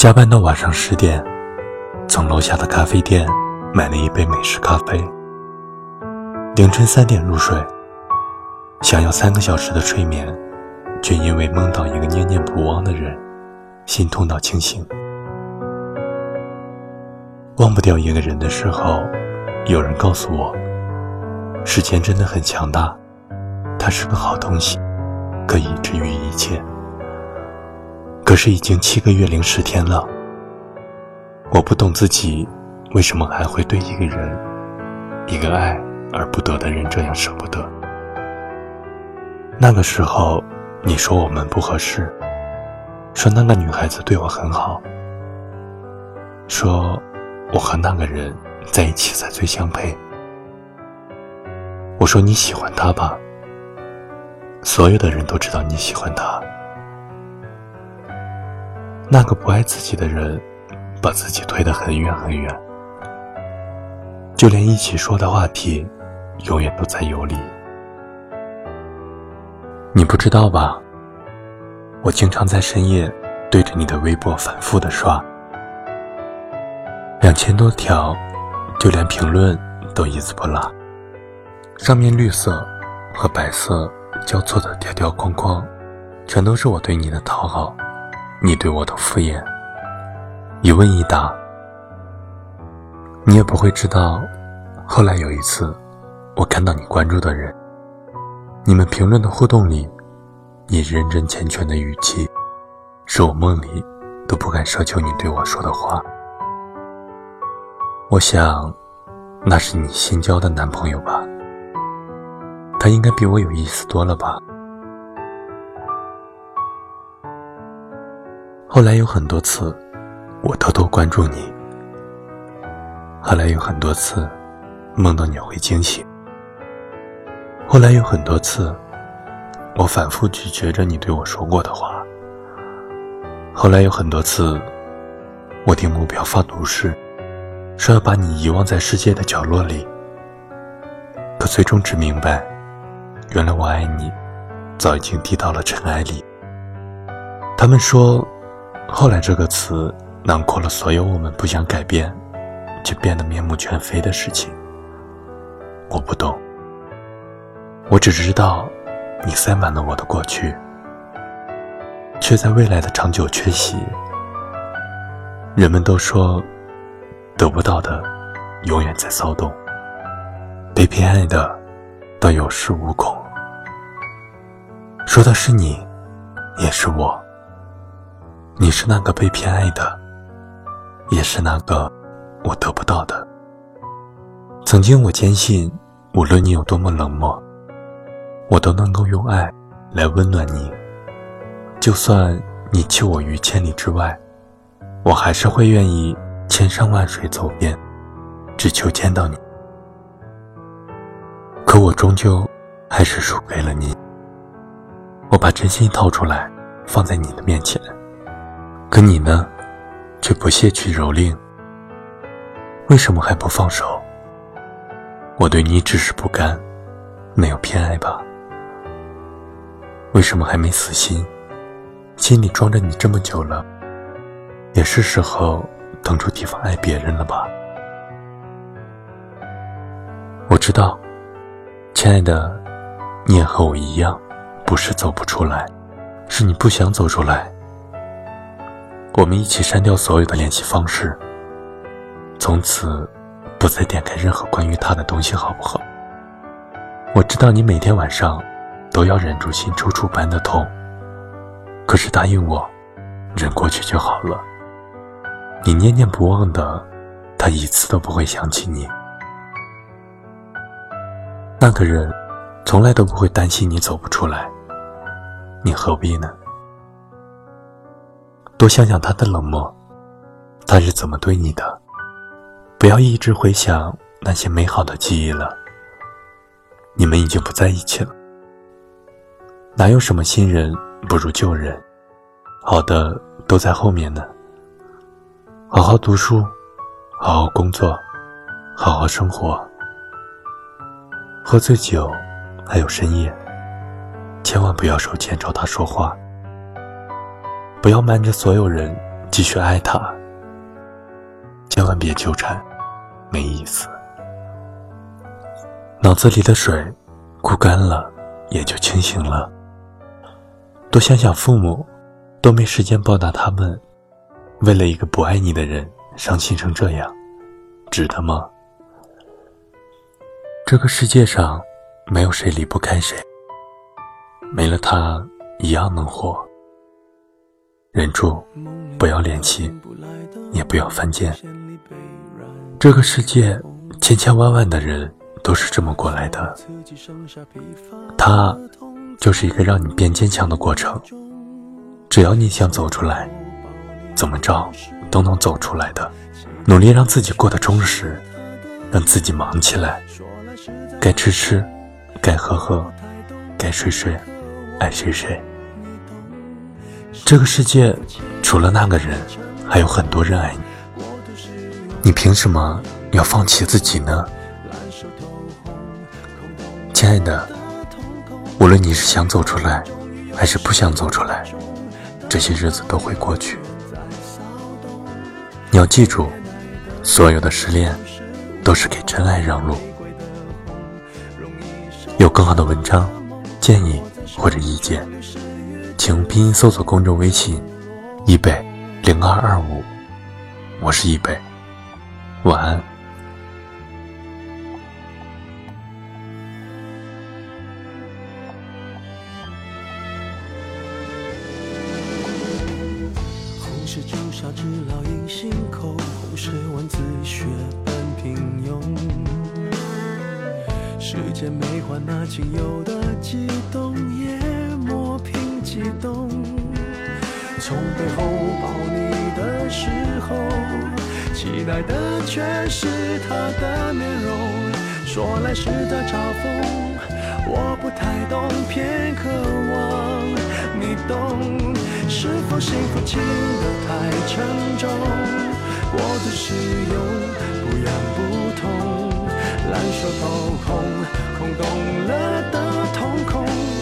加班到晚上十点，从楼下的咖啡店买了一杯美式咖啡。凌晨三点入睡，想要三个小时的睡眠，却因为梦到一个念念不忘的人，心痛到清醒。忘不掉一个人的时候，有人告诉我，时间真的很强大，它是个好东西，可以治愈一切。可是已经七个月零十天了，我不懂自己为什么还会对一个人、一个爱而不得的人这样舍不得。那个时候，你说我们不合适，说那个女孩子对我很好，说我和那个人在一起才最相配。我说你喜欢他吧，所有的人都知道你喜欢他。那个不爱自己的人，把自己推得很远很远，就连一起说的话题，永远都在游离。你不知道吧？我经常在深夜对着你的微博反复的刷，两千多条，就连评论都一字不落，上面绿色和白色交错的条条框框，全都是我对你的讨好。你对我的敷衍，一问一答，你也不会知道。后来有一次，我看到你关注的人，你们评论的互动里，你认真缱绻的语气，是我梦里都不敢奢求你对我说的话。我想，那是你新交的男朋友吧？他应该比我有意思多了吧？后来有很多次，我偷偷关注你。后来有很多次，梦到你会惊醒。后来有很多次，我反复咀嚼着你对我说过的话。后来有很多次，我听目标发毒誓，说要把你遗忘在世界的角落里。可最终只明白，原来我爱你，早已经滴到了尘埃里。他们说。后来这个词囊括了所有我们不想改变，却变得面目全非的事情。我不懂，我只知道，你塞满了我的过去，却在未来的长久缺席。人们都说，得不到的永远在骚动，被偏爱的都有恃无恐。说的是你，也是我。你是那个被偏爱的，也是那个我得不到的。曾经我坚信，无论你有多么冷漠，我都能够用爱来温暖你。就算你弃我于千里之外，我还是会愿意千山万水走遍，只求见到你。可我终究还是输给了你。我把真心掏出来，放在你的面前。可你呢，却不屑去蹂躏。为什么还不放手？我对你只是不甘，没有偏爱吧？为什么还没死心？心里装着你这么久了，也是时候腾出地方爱别人了吧？我知道，亲爱的，你也和我一样，不是走不出来，是你不想走出来。我们一起删掉所有的联系方式，从此不再点开任何关于他的东西，好不好？我知道你每天晚上都要忍住心抽搐般的痛，可是答应我，忍过去就好了。你念念不忘的，他一次都不会想起你。那个人从来都不会担心你走不出来，你何必呢？多想想他的冷漠，他是怎么对你的？不要一直回想那些美好的记忆了。你们已经不在一起了，哪有什么新人不如旧人？好的都在后面呢。好好读书，好好工作，好好生活。喝醉酒，还有深夜，千万不要手牵着他说话。不要瞒着所有人继续爱他，千万别纠缠，没意思。脑子里的水枯干了，也就清醒了。多想想父母，都没时间报答他们，为了一个不爱你的人伤心成这样，值得吗？这个世界上没有谁离不开谁，没了他一样能活。忍住，不要联系，也不要犯贱。这个世界千千万万的人。都是这么过来的，它就是一个让你变坚强的过程。只要你想走出来，怎么着都能走出来的。努力让自己过得充实，让自己忙起来，该吃吃，该喝喝，该睡睡，爱谁谁。这个世界除了那个人，还有很多人爱你，你凭什么要放弃自己呢？亲爱的，无论你是想走出来，还是不想走出来，这些日子都会过去。你要记住，所有的失恋都是给真爱让路。有更好的文章、建议或者意见，请拼音搜索公众微信“一北零二二五”，我是一北，晚安。是朱砂痣烙印心口，红是文字血本平庸。时间没换那仅有的悸动，从背后抱你的时候，期待的却是他的面容。说来是在嘲讽，我不太懂，偏渴望你懂。是否幸福轻得太沉重？过度使用，不痒不痛，烂熟透空，空洞了的瞳孔，